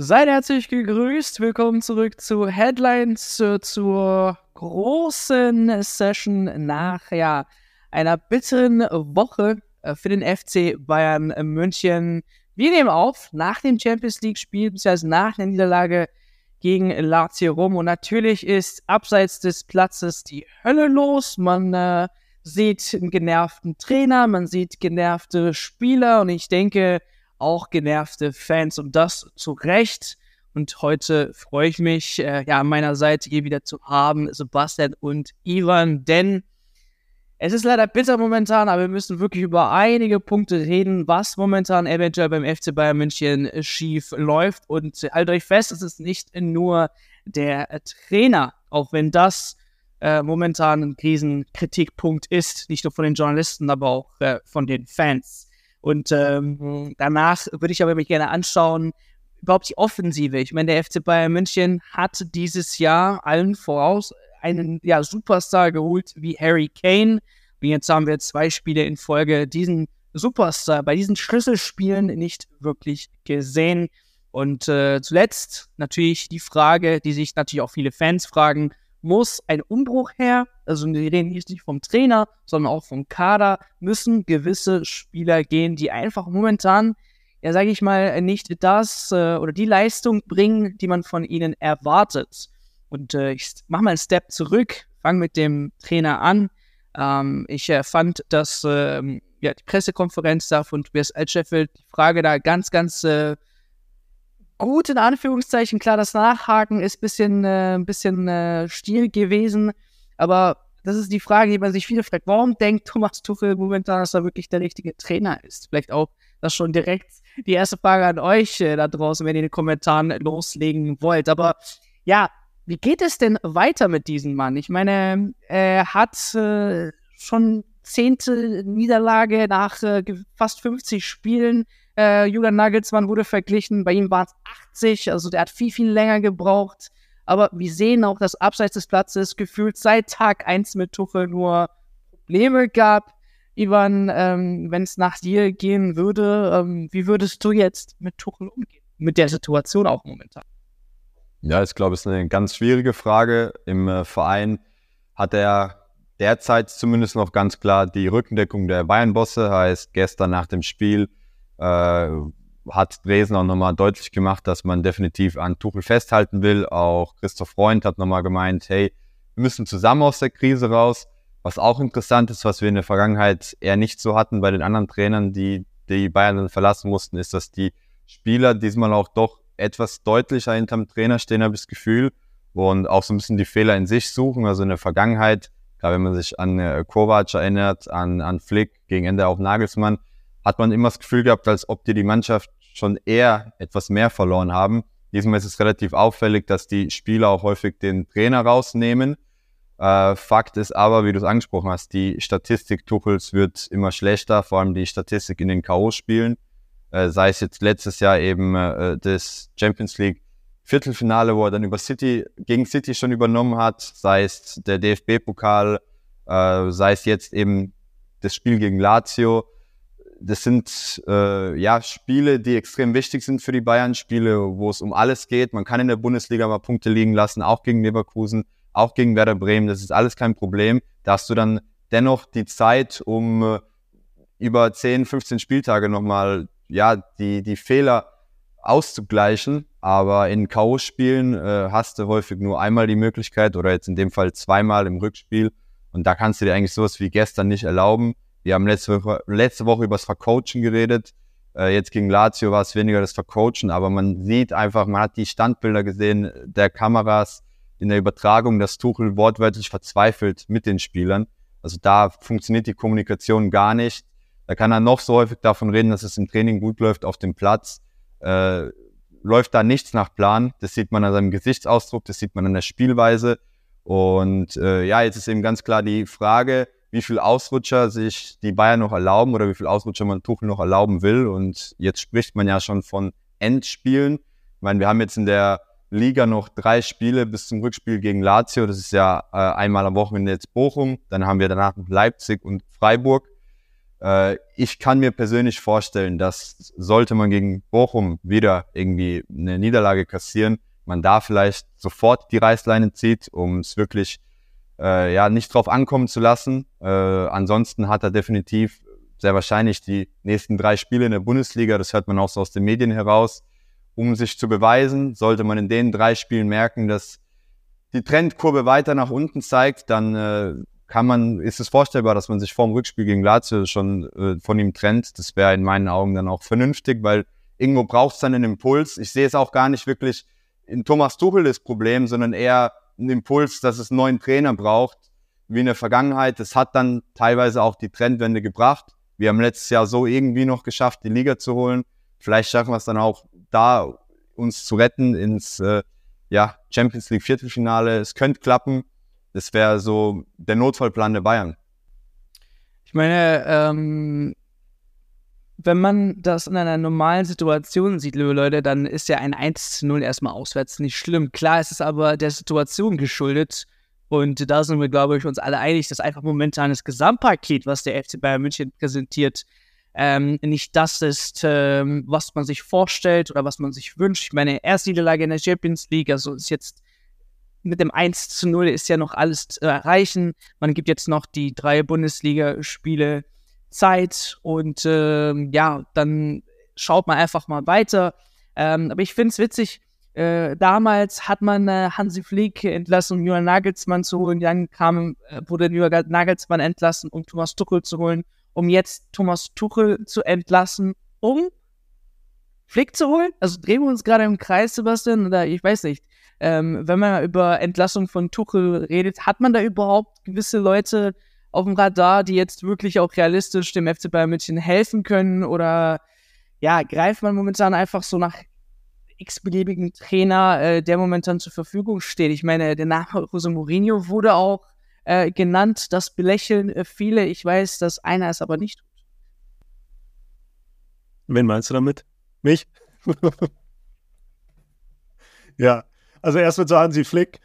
Seid herzlich gegrüßt. Willkommen zurück zu Headlines, äh, zur großen Session nach ja, einer bitteren Woche äh, für den FC Bayern München. Wir nehmen auf nach dem Champions League-Spiel, beziehungsweise nach der Niederlage gegen Lazio Rom. Und natürlich ist abseits des Platzes die Hölle los. Man äh, sieht einen genervten Trainer, man sieht genervte Spieler und ich denke, auch genervte Fans und das zu Recht. Und heute freue ich mich, äh, ja, an meiner Seite hier wieder zu haben, Sebastian und Ivan, denn es ist leider bitter momentan, aber wir müssen wirklich über einige Punkte reden, was momentan eventuell beim FC Bayern München schief läuft. Und haltet euch fest, es ist nicht nur der Trainer, auch wenn das äh, momentan ein Krisenkritikpunkt ist, nicht nur von den Journalisten, aber auch äh, von den Fans. Und ähm, danach würde ich aber mich gerne anschauen, überhaupt die Offensive. Ich meine, der FC Bayern München hat dieses Jahr allen voraus einen ja, Superstar geholt wie Harry Kane. Und jetzt haben wir zwei Spiele in Folge diesen Superstar bei diesen Schlüsselspielen nicht wirklich gesehen. Und äh, zuletzt natürlich die Frage, die sich natürlich auch viele Fans fragen, muss ein Umbruch her. Also wir reden hier nicht vom Trainer, sondern auch vom Kader. Müssen gewisse Spieler gehen, die einfach momentan, ja sage ich mal, nicht das äh, oder die Leistung bringen, die man von ihnen erwartet. Und äh, ich mache mal einen Step zurück, fange mit dem Trainer an. Ähm, ich äh, fand, dass ähm, ja, die Pressekonferenz da von Tobias Altscheffel die Frage da ganz, ganz äh, gut in Anführungszeichen. Klar, das Nachhaken ist ein bisschen, äh, bisschen äh, stiel gewesen, aber das ist die Frage, die man sich viele fragt. Warum denkt Thomas Tuchel momentan, dass er wirklich der richtige Trainer ist? Vielleicht auch das schon direkt die erste Frage an euch äh, da draußen, wenn ihr in den Kommentaren loslegen wollt. Aber ja, wie geht es denn weiter mit diesem Mann? Ich meine, er hat äh, schon zehnte Niederlage nach äh, fast 50 Spielen äh, Julian Nagelsmann wurde verglichen, bei ihm waren es 80, also der hat viel, viel länger gebraucht. Aber wir sehen auch, dass abseits des Platzes gefühlt seit Tag 1 mit Tuchel nur Probleme gab. Ivan, ähm, wenn es nach dir gehen würde, ähm, wie würdest du jetzt mit Tuchel umgehen? Mit der Situation auch momentan. Ja, ich glaube, es ist eine ganz schwierige Frage. Im äh, Verein hat er derzeit zumindest noch ganz klar die Rückendeckung der Bayern-Bosse. Heißt, gestern nach dem Spiel äh, hat Dresden auch nochmal deutlich gemacht, dass man definitiv an Tuchel festhalten will. Auch Christoph Freund hat nochmal gemeint, hey, wir müssen zusammen aus der Krise raus. Was auch interessant ist, was wir in der Vergangenheit eher nicht so hatten bei den anderen Trainern, die die Bayern dann verlassen mussten, ist, dass die Spieler diesmal auch doch etwas deutlicher hinterm Trainer stehen, habe ich das Gefühl, und auch so ein bisschen die Fehler in sich suchen. Also in der Vergangenheit, gerade wenn man sich an äh, Kovac erinnert, an, an Flick, gegen Ende auch Nagelsmann, hat man immer das Gefühl gehabt, als ob die die Mannschaft schon eher etwas mehr verloren haben. Diesmal ist es relativ auffällig, dass die Spieler auch häufig den Trainer rausnehmen. Äh, Fakt ist aber, wie du es angesprochen hast, die Statistik Tuchels wird immer schlechter, vor allem die Statistik in den K.O.-Spielen. Äh, sei es jetzt letztes Jahr eben äh, das Champions League Viertelfinale, wo er dann über City, gegen City schon übernommen hat, sei es der DFB-Pokal, äh, sei es jetzt eben das Spiel gegen Lazio das sind äh, ja Spiele, die extrem wichtig sind für die Bayern, Spiele, wo es um alles geht. Man kann in der Bundesliga mal Punkte liegen lassen, auch gegen Leverkusen, auch gegen Werder Bremen. Das ist alles kein Problem. Da hast du dann dennoch die Zeit, um äh, über 10, 15 Spieltage nochmal ja die die Fehler auszugleichen. Aber in K.O.-Spielen äh, hast du häufig nur einmal die Möglichkeit oder jetzt in dem Fall zweimal im Rückspiel. Und da kannst du dir eigentlich sowas wie gestern nicht erlauben. Wir haben letzte Woche, letzte Woche über das Vercoachen geredet. Äh, jetzt gegen Lazio war es weniger das Vercoachen, aber man sieht einfach, man hat die Standbilder gesehen der Kameras in der Übertragung, dass Tuchel wortwörtlich verzweifelt mit den Spielern. Also da funktioniert die Kommunikation gar nicht. Da kann er noch so häufig davon reden, dass es im Training gut läuft auf dem Platz. Äh, läuft da nichts nach Plan. Das sieht man an seinem Gesichtsausdruck, das sieht man an der Spielweise. Und äh, ja, jetzt ist eben ganz klar die Frage, wie viel Ausrutscher sich die Bayern noch erlauben oder wie viel Ausrutscher man Tuchel noch erlauben will. Und jetzt spricht man ja schon von Endspielen. Ich meine, wir haben jetzt in der Liga noch drei Spiele bis zum Rückspiel gegen Lazio. Das ist ja äh, einmal am Wochenende jetzt Bochum. Dann haben wir danach noch Leipzig und Freiburg. Äh, ich kann mir persönlich vorstellen, dass sollte man gegen Bochum wieder irgendwie eine Niederlage kassieren, man da vielleicht sofort die Reißleine zieht, um es wirklich äh, ja nicht drauf ankommen zu lassen. Äh, ansonsten hat er definitiv sehr wahrscheinlich die nächsten drei Spiele in der Bundesliga, das hört man auch so aus den Medien heraus, um sich zu beweisen. Sollte man in den drei Spielen merken, dass die Trendkurve weiter nach unten zeigt, dann äh, kann man, ist es vorstellbar, dass man sich vor dem Rückspiel gegen Lazio schon äh, von ihm trennt. Das wäre in meinen Augen dann auch vernünftig, weil irgendwo braucht es dann einen Impuls. Ich sehe es auch gar nicht wirklich in Thomas Tuchel das Problem, sondern eher einen Impuls, dass es einen neuen Trainer braucht, wie in der Vergangenheit. Das hat dann teilweise auch die Trendwende gebracht. Wir haben letztes Jahr so irgendwie noch geschafft, die Liga zu holen. Vielleicht schaffen wir es dann auch da, uns zu retten ins äh, ja, Champions League Viertelfinale. Es könnte klappen. Das wäre so der Notfallplan der Bayern. Ich meine, ähm, wenn man das in einer normalen Situation sieht, liebe Leute, dann ist ja ein 1 zu 0 erstmal auswärts nicht schlimm. Klar ist es aber der Situation geschuldet. Und da sind wir, glaube ich, uns alle einig, dass einfach momentan das Gesamtpaket, was der FC Bayern München präsentiert, ähm, nicht das ist, ähm, was man sich vorstellt oder was man sich wünscht. Ich meine, erste Niederlage in der Champions League, also ist jetzt mit dem 1 zu 0 ist ja noch alles zu erreichen. Man gibt jetzt noch die drei Bundesligaspiele Zeit und ähm, ja, dann schaut man einfach mal weiter. Ähm, aber ich finde es witzig, äh, damals hat man äh, Hansi Flick entlassen, um Julian Nagelsmann zu holen. Dann kam, äh, wurde Julian Nagelsmann entlassen, um Thomas Tuchel zu holen, um jetzt Thomas Tuchel zu entlassen, um Flick zu holen. Also drehen wir uns gerade im Kreis, Sebastian, oder ich weiß nicht. Ähm, wenn man über Entlassung von Tuchel redet, hat man da überhaupt gewisse Leute auf dem Radar, die jetzt wirklich auch realistisch dem FC Bayern München helfen können? Oder ja, greift man momentan einfach so nach x-beliebigen Trainer, äh, der momentan zur Verfügung steht? Ich meine, der Name Jose Mourinho wurde auch äh, genannt, das belächeln äh, viele. Ich weiß, dass einer es aber nicht tut. Wen meinst du damit? Mich? ja, also erst mit so Hansi Flick.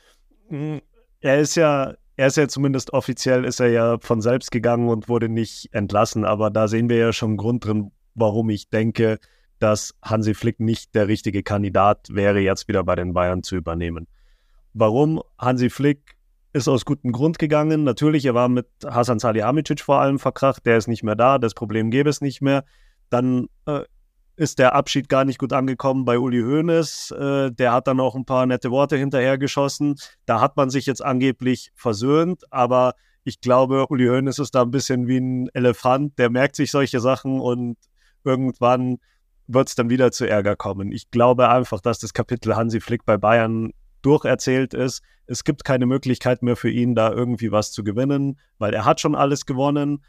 Hm, er ist ja er ist ja zumindest offiziell, ist er ja von selbst gegangen und wurde nicht entlassen. Aber da sehen wir ja schon einen Grund drin, warum ich denke, dass Hansi Flick nicht der richtige Kandidat wäre, jetzt wieder bei den Bayern zu übernehmen. Warum? Hansi Flick ist aus gutem Grund gegangen. Natürlich, er war mit Hasan Salihamidzic vor allem verkracht. Der ist nicht mehr da. Das Problem gäbe es nicht mehr. Dann äh, ist der Abschied gar nicht gut angekommen bei Uli Hoeneß. Äh, der hat dann auch ein paar nette Worte hinterhergeschossen. Da hat man sich jetzt angeblich versöhnt, aber ich glaube, Uli Hoeneß ist da ein bisschen wie ein Elefant. Der merkt sich solche Sachen und irgendwann wird es dann wieder zu Ärger kommen. Ich glaube einfach, dass das Kapitel Hansi Flick bei Bayern durcherzählt ist. Es gibt keine Möglichkeit mehr für ihn, da irgendwie was zu gewinnen, weil er hat schon alles gewonnen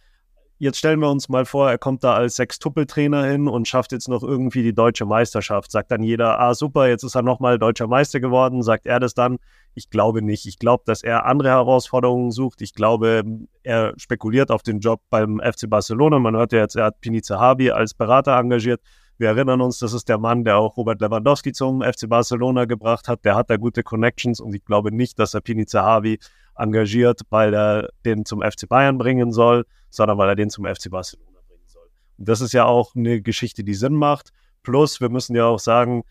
jetzt stellen wir uns mal vor, er kommt da als Sechstuppeltrainer hin und schafft jetzt noch irgendwie die deutsche Meisterschaft. Sagt dann jeder, ah super, jetzt ist er nochmal deutscher Meister geworden. Sagt er das dann? Ich glaube nicht. Ich glaube, dass er andere Herausforderungen sucht. Ich glaube, er spekuliert auf den Job beim FC Barcelona. Man hört ja jetzt, er hat Pini Zahavi als Berater engagiert. Wir erinnern uns, das ist der Mann, der auch Robert Lewandowski zum FC Barcelona gebracht hat. Der hat da gute Connections und ich glaube nicht, dass er Pini Zahavi engagiert, weil er den zum FC Bayern bringen soll, sondern weil er den zum FC Barcelona bringen soll. Und das ist ja auch eine Geschichte, die Sinn macht. Plus, wir müssen ja auch sagen,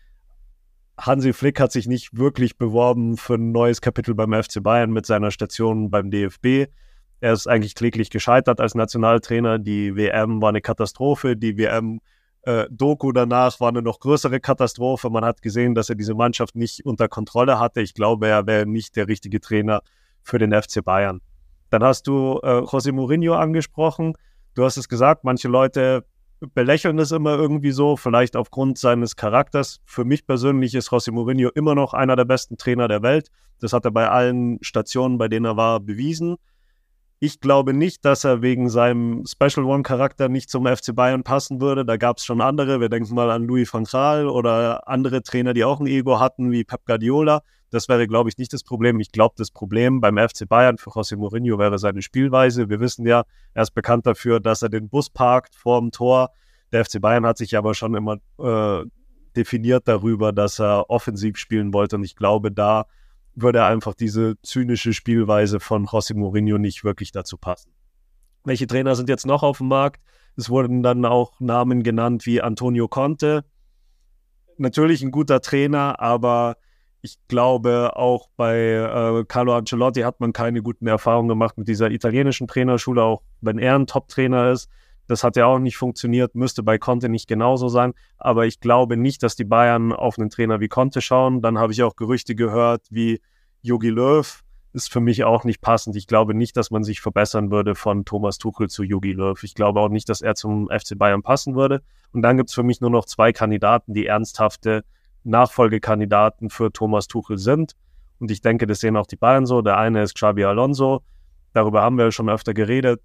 Hansi Flick hat sich nicht wirklich beworben für ein neues Kapitel beim FC Bayern mit seiner Station beim DFB. Er ist eigentlich kläglich gescheitert als Nationaltrainer. Die WM war eine Katastrophe. Die WM äh, Doku danach war eine noch größere Katastrophe. Man hat gesehen, dass er diese Mannschaft nicht unter Kontrolle hatte. Ich glaube, er wäre nicht der richtige Trainer für den FC Bayern. Dann hast du äh, José Mourinho angesprochen. Du hast es gesagt, manche Leute belächeln es immer irgendwie so, vielleicht aufgrund seines Charakters. Für mich persönlich ist José Mourinho immer noch einer der besten Trainer der Welt. Das hat er bei allen Stationen, bei denen er war, bewiesen. Ich glaube nicht, dass er wegen seinem Special One-Charakter nicht zum FC Bayern passen würde. Da gab es schon andere. Wir denken mal an Louis van Gaal oder andere Trainer, die auch ein Ego hatten, wie Pep Guardiola. Das wäre, glaube ich, nicht das Problem. Ich glaube, das Problem beim FC Bayern für José Mourinho wäre seine Spielweise. Wir wissen ja, er ist bekannt dafür, dass er den Bus parkt vor dem Tor. Der FC Bayern hat sich aber schon immer äh, definiert darüber, dass er offensiv spielen wollte. Und ich glaube, da würde einfach diese zynische Spielweise von José Mourinho nicht wirklich dazu passen. welche Trainer sind jetzt noch auf dem Markt? Es wurden dann auch Namen genannt wie Antonio Conte. Natürlich ein guter Trainer, aber ich glaube, auch bei äh, Carlo Ancelotti hat man keine guten Erfahrungen gemacht mit dieser italienischen Trainerschule, auch wenn er ein Top-Trainer ist. Das hat ja auch nicht funktioniert, müsste bei Conte nicht genauso sein. Aber ich glaube nicht, dass die Bayern auf einen Trainer wie Conte schauen. Dann habe ich auch Gerüchte gehört, wie Jogi Löw ist für mich auch nicht passend. Ich glaube nicht, dass man sich verbessern würde von Thomas Tuchel zu Jogi Löw. Ich glaube auch nicht, dass er zum FC Bayern passen würde. Und dann gibt es für mich nur noch zwei Kandidaten, die ernsthafte Nachfolgekandidaten für Thomas Tuchel sind. Und ich denke, das sehen auch die Bayern so. Der eine ist Xabi Alonso. Darüber haben wir schon öfter geredet.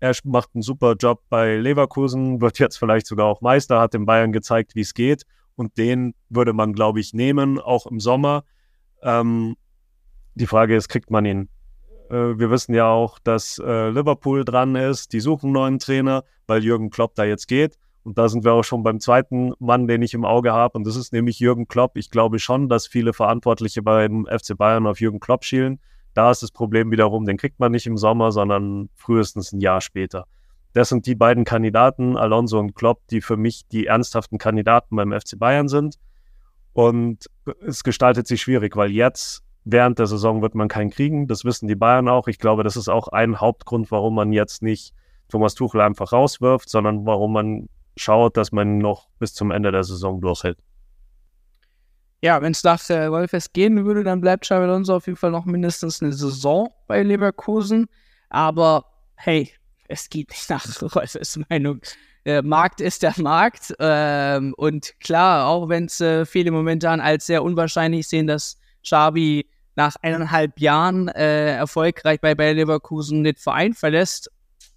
Er macht einen super Job bei Leverkusen, wird jetzt vielleicht sogar auch Meister, hat den Bayern gezeigt, wie es geht. Und den würde man, glaube ich, nehmen, auch im Sommer. Ähm, die Frage ist, kriegt man ihn? Äh, wir wissen ja auch, dass äh, Liverpool dran ist. Die suchen einen neuen Trainer, weil Jürgen Klopp da jetzt geht. Und da sind wir auch schon beim zweiten Mann, den ich im Auge habe. Und das ist nämlich Jürgen Klopp. Ich glaube schon, dass viele Verantwortliche beim FC Bayern auf Jürgen Klopp schielen. Da ist das Problem wiederum, den kriegt man nicht im Sommer, sondern frühestens ein Jahr später. Das sind die beiden Kandidaten, Alonso und Klopp, die für mich die ernsthaften Kandidaten beim FC Bayern sind. Und es gestaltet sich schwierig, weil jetzt während der Saison wird man keinen kriegen. Das wissen die Bayern auch. Ich glaube, das ist auch ein Hauptgrund, warum man jetzt nicht Thomas Tuchel einfach rauswirft, sondern warum man schaut, dass man noch bis zum Ende der Saison durchhält. Ja, wenn es nach äh, Wolfes gehen würde, dann bleibt Xabi Alonso auf jeden Fall noch mindestens eine Saison bei Leverkusen. Aber hey, es geht nicht nach Wolfes Meinung. Der Markt ist der Markt. Ähm, und klar, auch wenn es äh, viele momentan als sehr unwahrscheinlich sehen, dass Xabi nach eineinhalb Jahren äh, erfolgreich bei Bayer Leverkusen den Verein verlässt.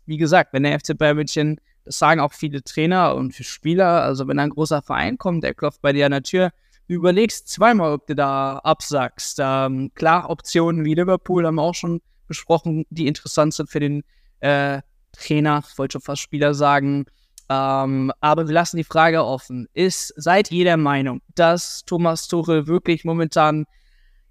Wie gesagt, wenn der FC Bayern München, das sagen auch viele Trainer und Spieler, also wenn ein großer Verein kommt, der klopft bei dir an der Tür, du überlegst zweimal, ob du da absagst. Ähm, klar, Optionen wie Liverpool haben wir auch schon besprochen, die interessant sind für den äh, Trainer, ich wollte schon fast Spieler sagen. Ähm, aber wir lassen die Frage offen. Ist, seid ihr der Meinung, dass Thomas Tuchel wirklich momentan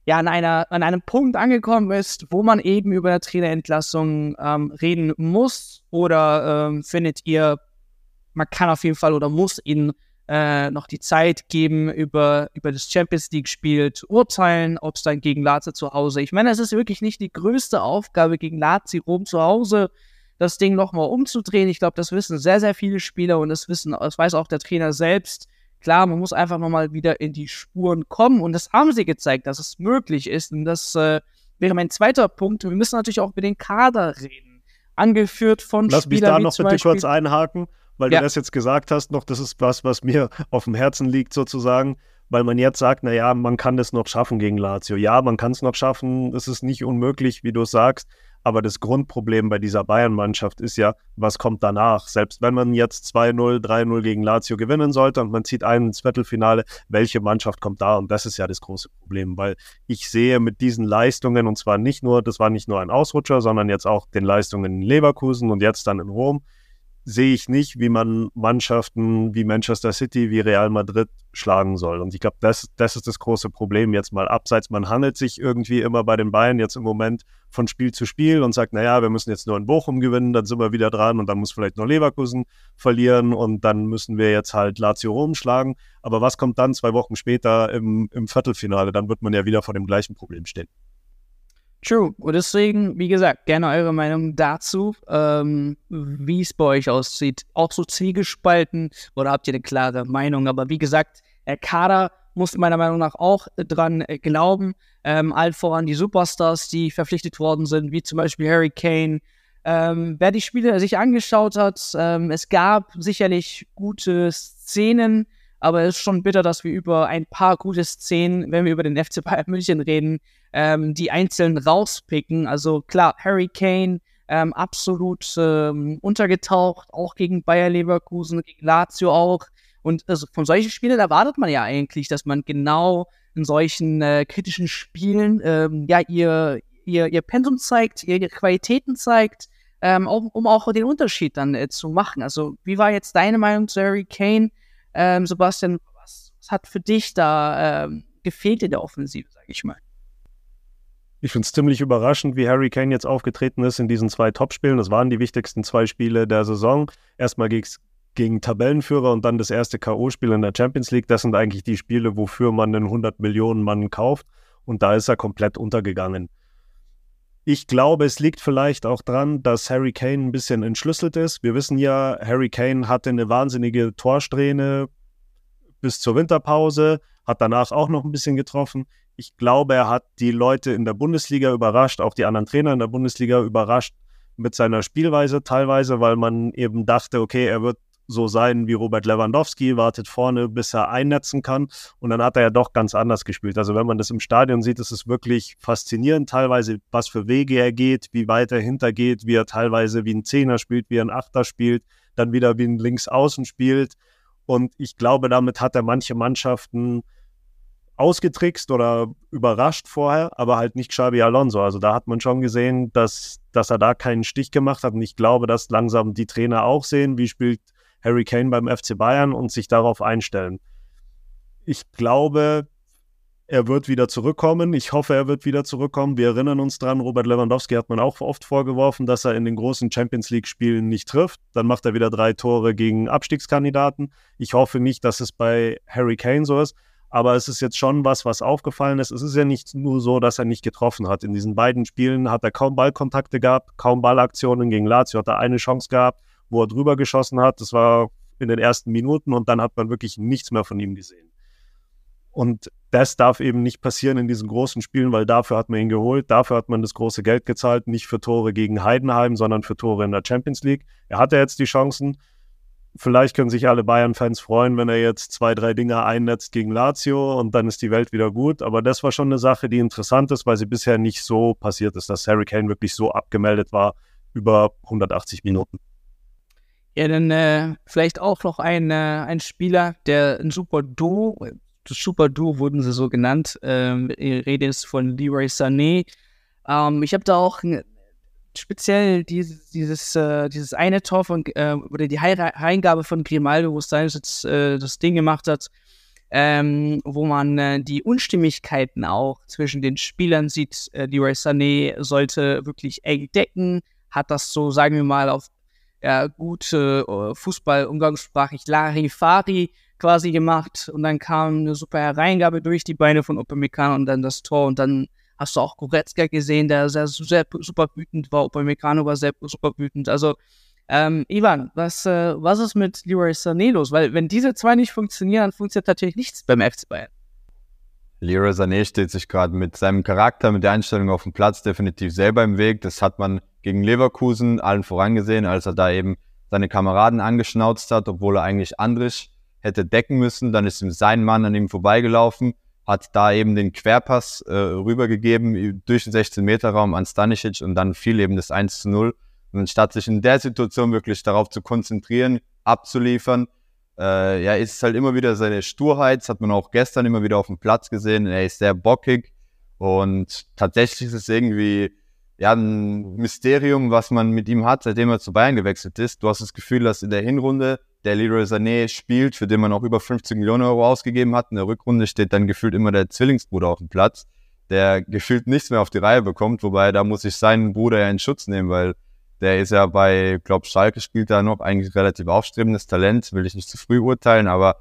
ja an, einer, an einem Punkt angekommen ist, wo man eben über eine Trainerentlassung ähm, reden muss? Oder ähm, findet ihr, man kann auf jeden Fall oder muss ihnen äh, noch die Zeit geben, über, über das Champions League-Spiel zu urteilen, ob es dann gegen Lazio zu Hause. Ich meine, es ist wirklich nicht die größte Aufgabe gegen Lazio Rom zu Hause, das Ding nochmal umzudrehen. Ich glaube, das wissen sehr, sehr viele Spieler und das wissen, das weiß auch der Trainer selbst. Klar, man muss einfach nochmal wieder in die Spuren kommen und das haben sie gezeigt, dass es möglich ist. Und das äh, wäre mein zweiter Punkt. Wir müssen natürlich auch über den Kader reden. Angeführt von Lass Spielern mich da noch bitte kurz einhaken, weil ja. du das jetzt gesagt hast, noch das ist was, was mir auf dem Herzen liegt sozusagen, weil man jetzt sagt, naja, man kann das noch schaffen gegen Lazio. Ja, man kann es noch schaffen, es ist nicht unmöglich, wie du sagst, aber das Grundproblem bei dieser Bayern-Mannschaft ist ja, was kommt danach? Selbst wenn man jetzt 2-0, 3-0 gegen Lazio gewinnen sollte und man zieht einen ins Viertelfinale, welche Mannschaft kommt da? Und das ist ja das große Problem, weil ich sehe mit diesen Leistungen, und zwar nicht nur, das war nicht nur ein Ausrutscher, sondern jetzt auch den Leistungen in Leverkusen und jetzt dann in Rom, sehe ich nicht, wie man Mannschaften wie Manchester City, wie Real Madrid schlagen soll. Und ich glaube, das, das ist das große Problem jetzt mal abseits. Man handelt sich irgendwie immer bei den Bayern jetzt im Moment von Spiel zu Spiel und sagt, naja, wir müssen jetzt nur in Bochum gewinnen, dann sind wir wieder dran und dann muss vielleicht nur Leverkusen verlieren und dann müssen wir jetzt halt Lazio Rom schlagen. Aber was kommt dann zwei Wochen später im, im Viertelfinale? Dann wird man ja wieder vor dem gleichen Problem stehen. True. Und deswegen, wie gesagt, gerne eure Meinung dazu, ähm, wie es bei euch aussieht. Auch so zielgespalten oder habt ihr eine klare Meinung? Aber wie gesagt, der Kader muss meiner Meinung nach auch dran äh, glauben. Ähm, allen voran die Superstars, die verpflichtet worden sind, wie zum Beispiel Harry Kane. Ähm, wer die Spiele sich angeschaut hat, ähm, es gab sicherlich gute Szenen, aber es ist schon bitter, dass wir über ein paar gute Szenen, wenn wir über den FC Bayern München reden, ähm, die einzeln rauspicken. Also klar, Harry Kane ähm, absolut ähm, untergetaucht, auch gegen Bayer Leverkusen, gegen Lazio auch. Und also von solchen Spielen erwartet man ja eigentlich, dass man genau in solchen äh, kritischen Spielen ähm, ja ihr, ihr, ihr Pensum zeigt, ihr, ihre Qualitäten zeigt, ähm, auch, um auch den Unterschied dann äh, zu machen. Also wie war jetzt deine Meinung zu Harry Kane? Ähm, Sebastian, was, was, hat für dich da ähm, gefehlt in der Offensive, sage ich mal? Ich finde es ziemlich überraschend, wie Harry Kane jetzt aufgetreten ist in diesen zwei Topspielen. Das waren die wichtigsten zwei Spiele der Saison. Erstmal gegen Tabellenführer und dann das erste K.O.-Spiel in der Champions League. Das sind eigentlich die Spiele, wofür man einen 100 Millionen Mann kauft. Und da ist er komplett untergegangen. Ich glaube, es liegt vielleicht auch dran, dass Harry Kane ein bisschen entschlüsselt ist. Wir wissen ja, Harry Kane hatte eine wahnsinnige Torsträhne bis zur Winterpause, hat danach auch noch ein bisschen getroffen. Ich glaube, er hat die Leute in der Bundesliga überrascht, auch die anderen Trainer in der Bundesliga überrascht mit seiner Spielweise teilweise, weil man eben dachte, okay, er wird so sein wie Robert Lewandowski, wartet vorne, bis er einnetzen kann. Und dann hat er ja doch ganz anders gespielt. Also wenn man das im Stadion sieht, ist es wirklich faszinierend teilweise, was für Wege er geht, wie weit er hintergeht, wie er teilweise wie ein Zehner spielt, wie ein Achter spielt, dann wieder wie ein Linksaußen spielt. Und ich glaube, damit hat er manche Mannschaften ausgetrickst oder überrascht vorher, aber halt nicht Xabi Alonso. Also da hat man schon gesehen, dass, dass er da keinen Stich gemacht hat. Und ich glaube, dass langsam die Trainer auch sehen, wie spielt Harry Kane beim FC Bayern und sich darauf einstellen. Ich glaube, er wird wieder zurückkommen. Ich hoffe, er wird wieder zurückkommen. Wir erinnern uns dran, Robert Lewandowski hat man auch oft vorgeworfen, dass er in den großen Champions League-Spielen nicht trifft. Dann macht er wieder drei Tore gegen Abstiegskandidaten. Ich hoffe nicht, dass es bei Harry Kane so ist. Aber es ist jetzt schon was, was aufgefallen ist. Es ist ja nicht nur so, dass er nicht getroffen hat. In diesen beiden Spielen hat er kaum Ballkontakte gehabt, kaum Ballaktionen. Gegen Lazio hat er eine Chance gehabt wo er drüber geschossen hat. Das war in den ersten Minuten und dann hat man wirklich nichts mehr von ihm gesehen. Und das darf eben nicht passieren in diesen großen Spielen, weil dafür hat man ihn geholt, dafür hat man das große Geld gezahlt, nicht für Tore gegen Heidenheim, sondern für Tore in der Champions League. Er hatte jetzt die Chancen. Vielleicht können sich alle Bayern-Fans freuen, wenn er jetzt zwei, drei Dinge einnetzt gegen Lazio und dann ist die Welt wieder gut. Aber das war schon eine Sache, die interessant ist, weil sie bisher nicht so passiert ist, dass Harry Kane wirklich so abgemeldet war über 180 Minuten. Ja, dann äh, vielleicht auch noch ein, äh, ein Spieler, der ein super Duo, das Super Duo wurden sie so genannt. Ähm, Rede ist von Leroy Sané. Ähm, ich habe da auch speziell dieses, dieses, äh, dieses eine Tor von, äh, oder die Reingabe von Grimaldo, wo Stanisic äh, das Ding gemacht hat, ähm, wo man äh, die Unstimmigkeiten auch zwischen den Spielern sieht. Äh, Leroy Sané sollte wirklich eng decken, hat das so, sagen wir mal, auf ja, gute äh, Fußball umgangssprachlich Larifari quasi gemacht und dann kam eine super Hereingabe durch die Beine von Upamecano und dann das Tor und dann hast du auch Goretzka gesehen, der sehr, sehr super wütend war. Upamecano war sehr super wütend. Also ähm, Ivan, was, äh, was ist mit Leroy Sané los? Weil wenn diese zwei nicht funktionieren, funktioniert natürlich nichts beim FC Bayern. Leroy Sané steht sich gerade mit seinem Charakter, mit der Einstellung auf dem Platz definitiv selber im Weg. Das hat man gegen Leverkusen allen vorangesehen, als er da eben seine Kameraden angeschnauzt hat, obwohl er eigentlich Andrich hätte decken müssen. Dann ist ihm sein Mann an ihm vorbeigelaufen, hat da eben den Querpass äh, rübergegeben durch den 16-Meter-Raum an Stanisic und dann fiel eben das 1 zu 0. Und anstatt sich in der Situation wirklich darauf zu konzentrieren, abzuliefern, äh, ja, ist es halt immer wieder seine Sturheit. Das hat man auch gestern immer wieder auf dem Platz gesehen. Er ist sehr bockig und tatsächlich ist es irgendwie ja, ein Mysterium, was man mit ihm hat, seitdem er zu Bayern gewechselt ist. Du hast das Gefühl, dass in der Hinrunde der Leroy Sané spielt, für den man auch über 50 Millionen Euro ausgegeben hat. In der Rückrunde steht dann gefühlt immer der Zwillingsbruder auf dem Platz, der gefühlt nichts mehr auf die Reihe bekommt. Wobei, da muss ich seinen Bruder ja in Schutz nehmen, weil der ist ja bei, glaub, Schalke spielt da noch eigentlich relativ aufstrebendes Talent, will ich nicht zu früh urteilen, aber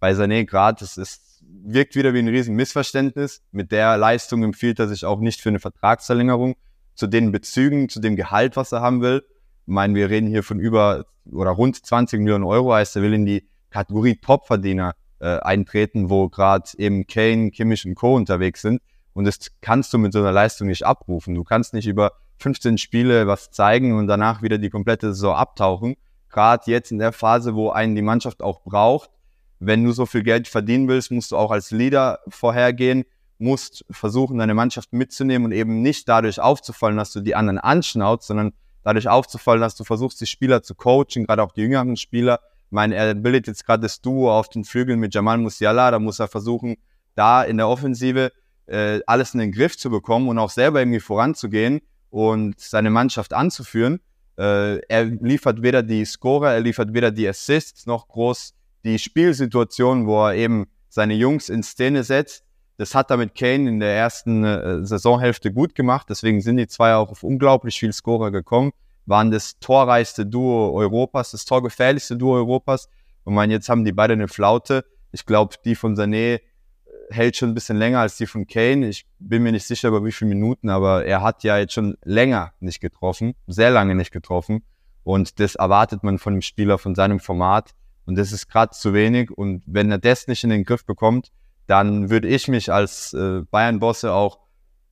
bei Sané gerade, es ist, wirkt wieder wie ein riesen Missverständnis. Mit der Leistung empfiehlt er sich auch nicht für eine Vertragsverlängerung zu den Bezügen, zu dem Gehalt, was er haben will. Ich meine, wir reden hier von über oder rund 20 Millionen Euro, heißt er will in die Kategorie Topverdiener äh, eintreten, wo gerade eben Kane, Kimmich und Co. unterwegs sind. Und das kannst du mit so einer Leistung nicht abrufen. Du kannst nicht über 15 Spiele was zeigen und danach wieder die komplette Saison abtauchen. Gerade jetzt in der Phase, wo einen die Mannschaft auch braucht. Wenn du so viel Geld verdienen willst, musst du auch als Leader vorhergehen musst versuchen, deine Mannschaft mitzunehmen und eben nicht dadurch aufzufallen, dass du die anderen anschnauzt, sondern dadurch aufzufallen, dass du versuchst, die Spieler zu coachen, gerade auch die jüngeren Spieler. Ich meine, er bildet jetzt gerade das Duo auf den Flügeln mit Jamal Musiala, da muss er versuchen, da in der Offensive äh, alles in den Griff zu bekommen und auch selber irgendwie voranzugehen und seine Mannschaft anzuführen. Äh, er liefert weder die Scorer, er liefert weder die Assists noch groß die Spielsituation, wo er eben seine Jungs in Szene setzt Das hat damit Kane in der ersten äh, Saisonhälfte gut gemacht. Deswegen sind die zwei auch auf unglaublich viel Scorer gekommen. Waren das torreichste Duo Europas, das torgefährlichste Duo Europas. Und man, jetzt haben die beide eine Flaute. Ich glaube, die von Sané äh, hält schon ein bisschen länger als die von Kane. Ich bin mir nicht sicher über wie viele Minuten, aber er hat ja jetzt schon länger nicht getroffen, sehr lange nicht getroffen. Und das erwartet man von dem Spieler von seinem Format. Und das ist gerade zu wenig. Und wenn er das nicht in den Griff bekommt, dann würde ich mich als äh, Bayern-Bosse auch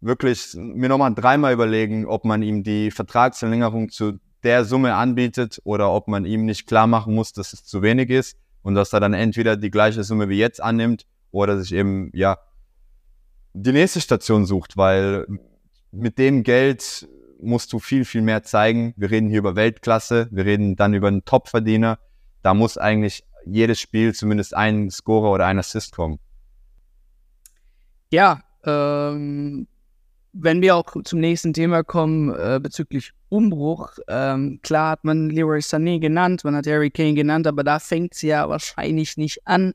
wirklich mir nochmal dreimal überlegen, ob man ihm die Vertragsverlängerung zu der Summe anbietet oder ob man ihm nicht klar machen muss, dass es zu wenig ist und dass er dann entweder die gleiche Summe wie jetzt annimmt oder sich eben, ja, die nächste Station sucht, weil mit dem Geld musst du viel, viel mehr zeigen. Wir reden hier über Weltklasse, wir reden dann über einen Topverdiener. Da muss eigentlich jedes Spiel zumindest ein Scorer oder ein Assist kommen. Ja, ähm, wenn wir auch zum nächsten Thema kommen äh, bezüglich Umbruch, ähm, klar hat man Leroy Sané genannt, man hat Harry Kane genannt, aber da fängt es ja wahrscheinlich nicht an.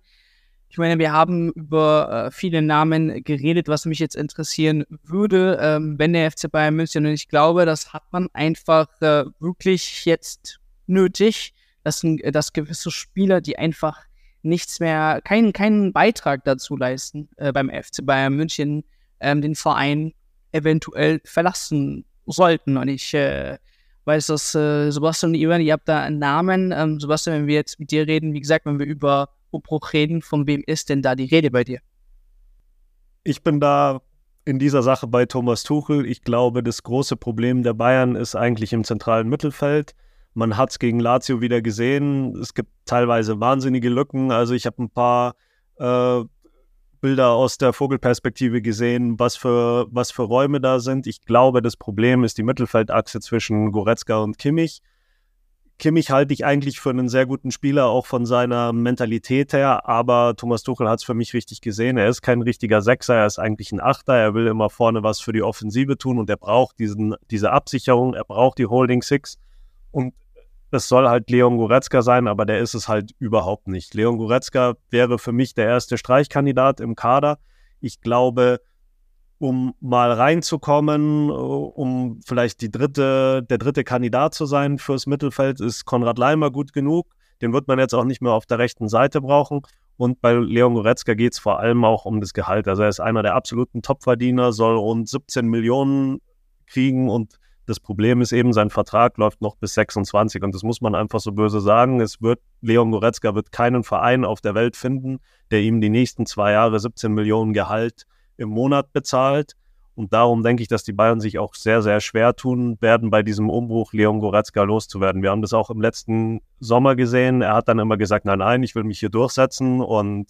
Ich meine, wir haben über äh, viele Namen geredet, was mich jetzt interessieren würde, ähm, wenn der FC Bayern München, und ich glaube, das hat man einfach äh, wirklich jetzt nötig, dass, dass gewisse Spieler, die einfach nichts mehr, keinen, keinen Beitrag dazu leisten, äh, beim FC Bayern München ähm, den Verein eventuell verlassen sollten. Und ich äh, weiß, dass äh, Sebastian und Ivan, ihr habt da einen Namen. Ähm, Sebastian, wenn wir jetzt mit dir reden, wie gesagt, wenn wir über Umbruch reden, von wem ist denn da die Rede bei dir? Ich bin da in dieser Sache bei Thomas Tuchel. Ich glaube, das große Problem der Bayern ist eigentlich im zentralen Mittelfeld. Man hat es gegen Lazio wieder gesehen. Es gibt teilweise wahnsinnige Lücken. Also ich habe ein paar äh, Bilder aus der Vogelperspektive gesehen, was für, was für Räume da sind. Ich glaube, das Problem ist die Mittelfeldachse zwischen Goretzka und Kimmich. Kimmich halte ich eigentlich für einen sehr guten Spieler, auch von seiner Mentalität her, aber Thomas Tuchel hat es für mich richtig gesehen. Er ist kein richtiger Sechser, er ist eigentlich ein Achter, er will immer vorne was für die Offensive tun und er braucht diesen, diese Absicherung, er braucht die Holding Six. Und das soll halt Leon Goretzka sein, aber der ist es halt überhaupt nicht. Leon Goretzka wäre für mich der erste Streichkandidat im Kader. Ich glaube, um mal reinzukommen, um vielleicht die dritte, der dritte Kandidat zu sein fürs Mittelfeld, ist Konrad Leimer gut genug. Den wird man jetzt auch nicht mehr auf der rechten Seite brauchen. Und bei Leon Goretzka geht es vor allem auch um das Gehalt. Also er ist einer der absoluten Topverdiener, soll rund 17 Millionen kriegen und das Problem ist eben, sein Vertrag läuft noch bis 26 und das muss man einfach so böse sagen. Es wird, Leon Goretzka wird keinen Verein auf der Welt finden, der ihm die nächsten zwei Jahre 17 Millionen Gehalt im Monat bezahlt. Und darum denke ich, dass die Bayern sich auch sehr, sehr schwer tun werden, bei diesem Umbruch Leon Goretzka loszuwerden. Wir haben das auch im letzten Sommer gesehen. Er hat dann immer gesagt, nein, nein, ich will mich hier durchsetzen und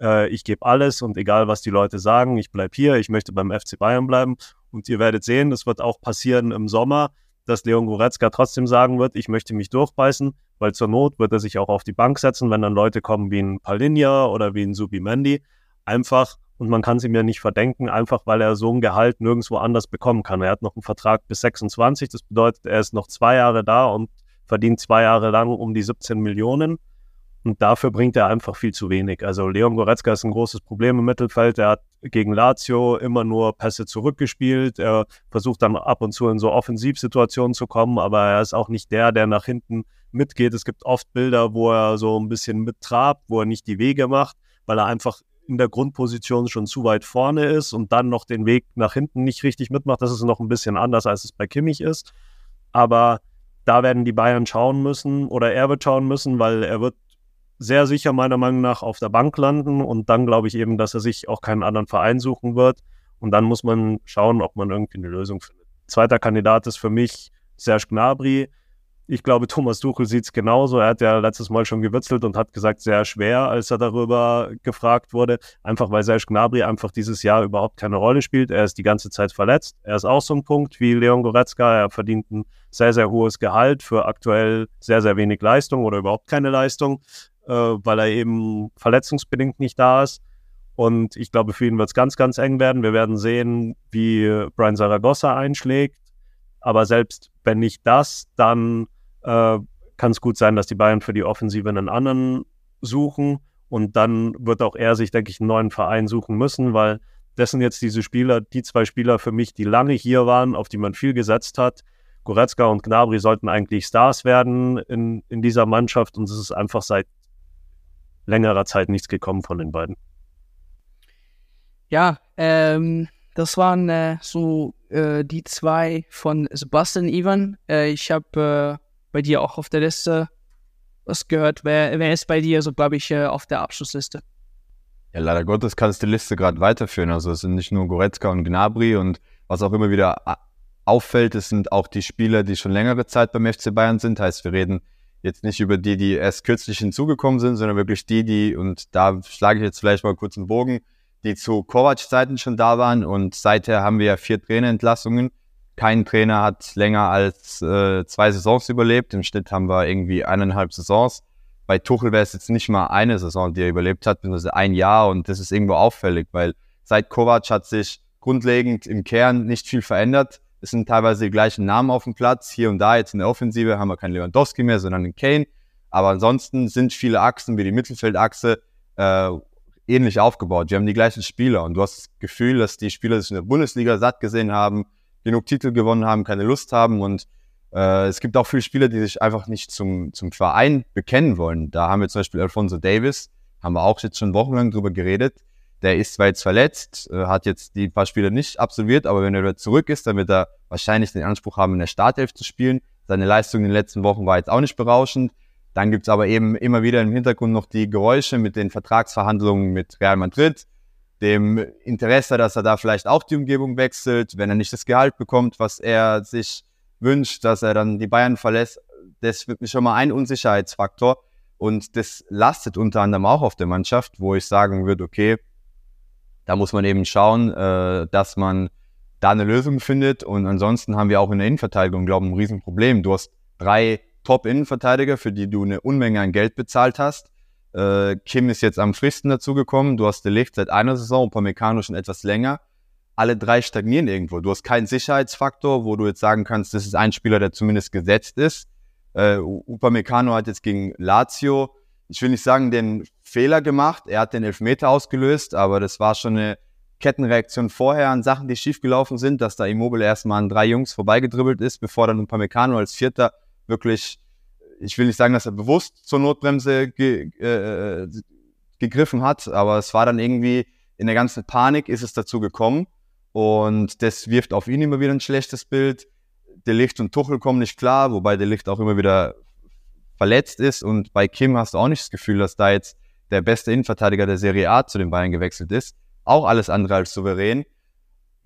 äh, ich gebe alles und egal, was die Leute sagen, ich bleibe hier, ich möchte beim FC Bayern bleiben. Und ihr werdet sehen, das wird auch passieren im Sommer, dass Leon Goretzka trotzdem sagen wird, ich möchte mich durchbeißen, weil zur Not wird er sich auch auf die Bank setzen, wenn dann Leute kommen wie ein Palinja oder wie ein Subimendi. Einfach, und man kann es ihm ja nicht verdenken, einfach weil er so ein Gehalt nirgendwo anders bekommen kann. Er hat noch einen Vertrag bis 26, das bedeutet, er ist noch zwei Jahre da und verdient zwei Jahre lang um die 17 Millionen. Und dafür bringt er einfach viel zu wenig. Also Leon Goretzka ist ein großes Problem im Mittelfeld. Er hat gegen Lazio immer nur Pässe zurückgespielt. Er versucht dann ab und zu in so Offensivsituationen zu kommen, aber er ist auch nicht der, der nach hinten mitgeht. Es gibt oft Bilder, wo er so ein bisschen mittrabt, wo er nicht die Wege macht, weil er einfach in der Grundposition schon zu weit vorne ist und dann noch den Weg nach hinten nicht richtig mitmacht. Das ist noch ein bisschen anders, als es bei Kimmich ist. Aber da werden die Bayern schauen müssen oder er wird schauen müssen, weil er wird sehr sicher meiner Meinung nach auf der Bank landen und dann glaube ich eben, dass er sich auch keinen anderen Verein suchen wird und dann muss man schauen, ob man irgendwie eine Lösung findet. Zweiter Kandidat ist für mich Serge Gnabry. Ich glaube, Thomas Tuchel sieht es genauso. Er hat ja letztes Mal schon gewitzelt und hat gesagt, sehr schwer, als er darüber gefragt wurde. Einfach weil Serge Gnabry einfach dieses Jahr überhaupt keine Rolle spielt. Er ist die ganze Zeit verletzt. Er ist auch so ein Punkt wie Leon Goretzka. Er verdient ein sehr, sehr hohes Gehalt für aktuell sehr, sehr wenig Leistung oder überhaupt keine Leistung äh, weil er eben verletzungsbedingt nicht da ist. Und ich glaube, für ihn wird es ganz, ganz eng werden. Wir werden sehen, wie Brian Zaragoza einschlägt. Aber selbst wenn nicht das, dann äh, kann es gut sein, dass die Bayern für die Offensive einen anderen suchen. Und dann wird auch er sich, denke ich, einen neuen Verein suchen müssen, weil das sind jetzt diese Spieler, die zwei Spieler für mich, die lange hier waren, auf die man viel gesetzt hat. Goretzka und Gnabry sollten eigentlich Stars werden in, in dieser Mannschaft und es ist einfach seit längerer Zeit nichts gekommen von den beiden. Ja, ähm, das waren äh, so äh, die zwei von Sebastian Ivan. Äh, ich habe äh, bei dir auch auf der Liste was gehört. Wer, wer ist bei dir so, glaube ich, äh, auf der Abschlussliste? Ja, leider Gottes kannst du die Liste gerade weiterführen. Also es sind nicht nur Goretzka und Gnabry und was auch immer wieder auffällt, es sind auch die Spieler, die schon längere Zeit beim FC Bayern sind. Heißt, wir reden jetzt nicht über die, die erst kürzlich hinzugekommen sind, sondern wirklich die, die, und da schlage ich jetzt vielleicht mal kurz einen Bogen, die zu Kovac-Zeiten schon da waren und seither haben wir ja vier Trainerentlassungen. Kein Trainer hat länger als äh, zwei Saisons überlebt. Im Schnitt haben wir irgendwie eineinhalb Saisons. Bei Tuchel wäre es jetzt nicht mal eine Saison, die er überlebt hat, beziehungsweise ein Jahr und das ist irgendwo auffällig, weil seit Kovac hat sich grundlegend im Kern nicht viel verändert. Es sind teilweise die gleichen Namen auf dem Platz. Hier und da jetzt in der Offensive haben wir keinen Lewandowski mehr, sondern einen Kane. Aber ansonsten sind viele Achsen wie die Mittelfeldachse äh, ähnlich aufgebaut. Wir haben die gleichen Spieler und du hast das Gefühl, dass die Spieler sich in der Bundesliga satt gesehen haben, genug Titel gewonnen haben, keine Lust haben und äh, es gibt auch viele Spieler, die sich einfach nicht zum, zum Verein bekennen wollen. Da haben wir zum Beispiel Alfonso Davis, haben wir auch jetzt schon wochenlang drüber geredet. Der ist zwar jetzt verletzt, äh, hat jetzt die paar Spiele nicht absolviert, aber wenn er wieder zurück ist, dann wird er wahrscheinlich den Anspruch haben, in der Startelf zu spielen. Seine Leistung in den letzten Wochen war jetzt auch nicht berauschend. Dann gibt's aber eben immer wieder im Hintergrund noch die Geräusche mit den Vertragsverhandlungen mit Real Madrid, dem Interesse, dass er da vielleicht auch die Umgebung wechselt, wenn er nicht das Gehalt bekommt, was er sich wünscht, dass er dann die Bayern verlässt. Das wird mir schon mal ein Unsicherheitsfaktor. Und das lastet unter anderem auch auf der Mannschaft, wo ich sagen würde, okay, da muss man eben schauen, äh, dass man da eine Lösung findet. Und ansonsten haben wir auch in der Innenverteidigung, glaube ich, ein Riesenproblem. Du hast drei Top-Innenverteidiger, für die du eine Unmenge an Geld bezahlt hast. Äh, Kim ist jetzt am fristen dazugekommen. Du hast De seit einer Saison, Upamecano schon etwas länger. Alle drei stagnieren irgendwo. Du hast keinen Sicherheitsfaktor, wo du jetzt sagen kannst, das ist ein Spieler, der zumindest gesetzt ist. Äh, Upamecano hat jetzt gegen Lazio, ich will nicht sagen, den Fehler gemacht. Er hat den Elfmeter ausgelöst, aber das war schon eine Kettenreaktion vorher an Sachen, die schiefgelaufen sind, dass da Immobile erstmal an drei Jungs vorbeigedribbelt ist, bevor dann Upamecano als Vierter wirklich, ich will nicht sagen, dass er bewusst zur Notbremse ge, äh, gegriffen hat, aber es war dann irgendwie in der ganzen Panik ist es dazu gekommen und das wirft auf ihn immer wieder ein schlechtes Bild. Der Licht und Tuchel kommen nicht klar, wobei der Licht auch immer wieder verletzt ist und bei Kim hast du auch nicht das Gefühl, dass da jetzt der beste Innenverteidiger der Serie A zu den Bayern gewechselt ist. Auch alles andere als souverän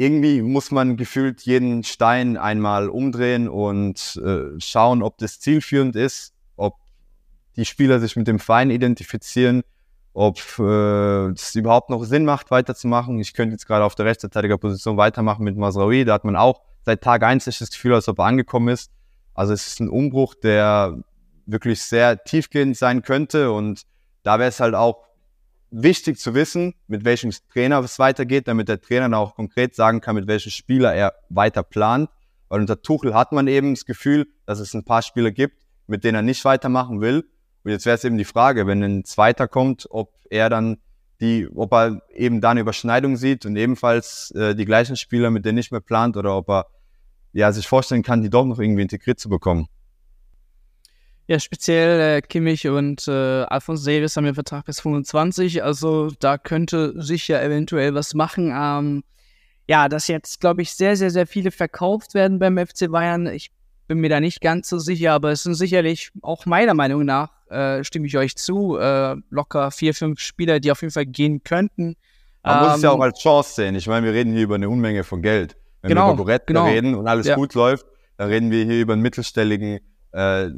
irgendwie muss man gefühlt jeden Stein einmal umdrehen und äh, schauen, ob das zielführend ist, ob die Spieler sich mit dem Verein identifizieren, ob äh, es überhaupt noch Sinn macht, weiterzumachen. Ich könnte jetzt gerade auf der Rechtsverteidigerposition weitermachen mit Masraoui. Da hat man auch seit Tag 1 das Gefühl, als ob er angekommen ist. Also es ist ein Umbruch, der wirklich sehr tiefgehend sein könnte und da wäre es halt auch wichtig zu wissen, mit welchem Trainer es weitergeht, damit der Trainer dann auch konkret sagen kann, mit welchem Spieler er weiter plant. Weil unter Tuchel hat man eben das Gefühl, dass es ein paar Spieler gibt, mit denen er nicht weitermachen will. Und jetzt wäre es eben die Frage, wenn ein Zweiter kommt, ob er dann die, ob er eben da eine Überschneidung sieht und ebenfalls äh, die gleichen Spieler, mit denen nicht mehr plant, oder ob er ja sich vorstellen kann, die doch noch irgendwie integriert zu bekommen. Ja, speziell äh, Kimmich und äh, Alphonse Davis haben ja Vertrag bis 25, also da könnte sich ja eventuell was machen. Ähm, ja, dass jetzt, glaube ich, sehr, sehr, sehr viele verkauft werden beim FC Bayern. Ich bin mir da nicht ganz so sicher, aber es sind sicherlich auch meiner Meinung nach, äh, stimme ich euch zu, äh, locker vier, fünf Spieler, die auf jeden Fall gehen könnten. Man ähm, muss es ja auch ähm, als Chance sehen. Ich meine, wir reden hier über eine Unmenge von Geld. Wenn genau, wir über Goretzka genau. reden und alles ja. gut läuft, dann reden wir hier über einen mittelstelligen äh,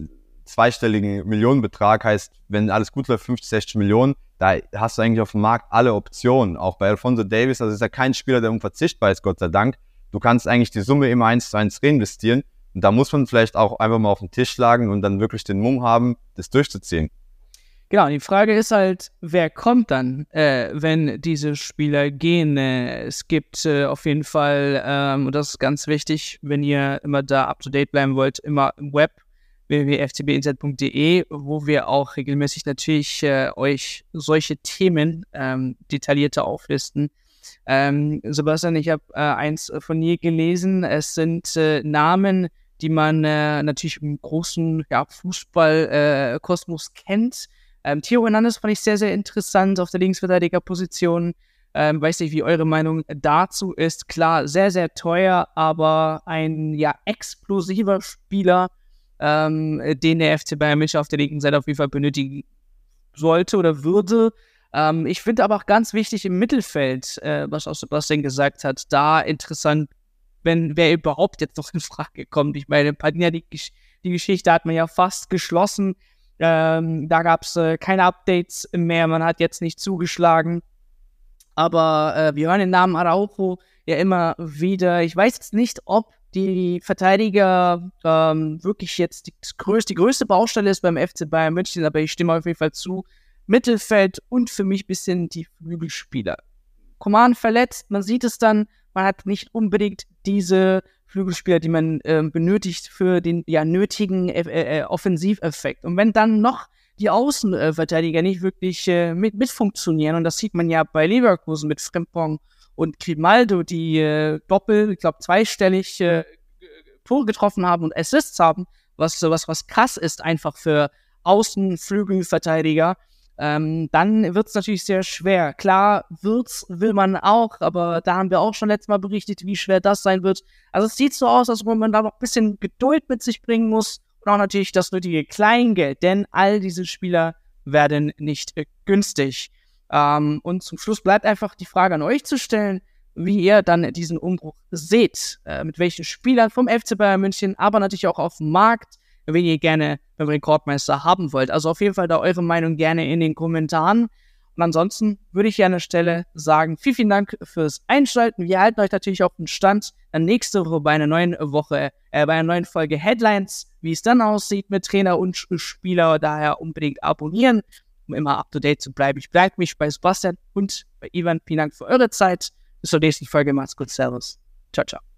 zweistelligen Millionenbetrag, heißt, wenn alles gut läuft, 50, 60 Millionen, da hast du eigentlich auf dem Markt alle Optionen. Auch bei Alfonso Davis, also ist ja kein Spieler, der unverzichtbar ist, Gott sei Dank. Du kannst eigentlich die Summe immer eins zu eins reinvestieren. Und da muss man vielleicht auch einfach mal auf den Tisch schlagen und dann wirklich den Mumm haben, das durchzuziehen. Genau, die Frage ist halt, wer kommt dann, äh, wenn diese Spieler gehen? Äh, es gibt äh, auf jeden Fall, ähm, und das ist ganz wichtig, wenn ihr immer da up to date bleiben wollt, immer im Web www.ftbinsight.de, wo wir auch regelmäßig natürlich äh, euch solche Themen ähm, detaillierter auflisten. Ähm, Sebastian, ich habe äh, eins von dir gelesen. Es sind äh, Namen, die man äh, natürlich im großen ja, Fußballkosmos äh, kennt. Ähm, Theo Hernandez fand ich sehr, sehr interessant auf der Linksverteidigerposition. Ähm, weiß nicht, wie eure Meinung dazu ist. Klar, sehr, sehr teuer, aber ein ja explosiver Spieler, ähm, den der FC Bayern München auf der linken Seite auf jeden Fall benötigen sollte oder würde. Ähm, ich finde aber auch ganz wichtig im Mittelfeld, äh, was auch Sebastian gesagt hat, da interessant, wenn wer überhaupt jetzt noch in Frage kommt. Ich meine, Padilla, die, die Geschichte hat man ja fast geschlossen. Ähm, da gab es äh, keine Updates mehr, man hat jetzt nicht zugeschlagen. Aber äh, wir hören den Namen Araujo ja immer wieder. Ich weiß jetzt nicht, ob die Verteidiger ähm, wirklich jetzt die größte, die größte Baustelle ist beim FC Bayern München, aber ich stimme auf jeden Fall zu. Mittelfeld und für mich ein bisschen die Flügelspieler. Coman verletzt, man sieht es dann, man hat nicht unbedingt diese Flügelspieler, die man äh, benötigt für den ja nötigen äh, äh, Offensiveffekt. Und wenn dann noch die Außenverteidiger nicht wirklich äh, mit, mitfunktionieren. Und das sieht man ja bei Leverkusen mit Frimpong und Grimaldo, die äh, doppel, ich glaube, zweistellig äh, Tore getroffen haben und Assists haben, was, was, was krass ist einfach für Außenflügelverteidiger. Ähm, dann wird es natürlich sehr schwer. Klar, wird's, will man auch, aber da haben wir auch schon letztes Mal berichtet, wie schwer das sein wird. Also es sieht so aus, als ob man da noch ein bisschen Geduld mit sich bringen muss und auch natürlich das nötige Kleingeld, denn all diese Spieler werden nicht äh, günstig. Ähm, und zum Schluss bleibt einfach die Frage an euch zu stellen, wie ihr dann diesen Umbruch seht, äh, mit welchen Spielern vom FC Bayern München, aber natürlich auch auf dem Markt, wen ihr gerne beim Rekordmeister haben wollt. Also auf jeden Fall da eure Meinung gerne in den Kommentaren. Und ansonsten würde ich hier an der Stelle sagen, vielen, vielen Dank fürs Einschalten. Wir halten euch natürlich auf den Stand dann nächste Woche bei einer neuen Woche, äh, bei einer neuen Folge Headlines, wie es dann aussieht mit Trainer und Spieler. Daher unbedingt abonnieren, um immer up to date zu bleiben. Ich bleibe mich bei Sebastian und bei Ivan. Vielen Dank für eure Zeit. Bis zur nächsten Folge. Macht's gut. Servus. Ciao, ciao.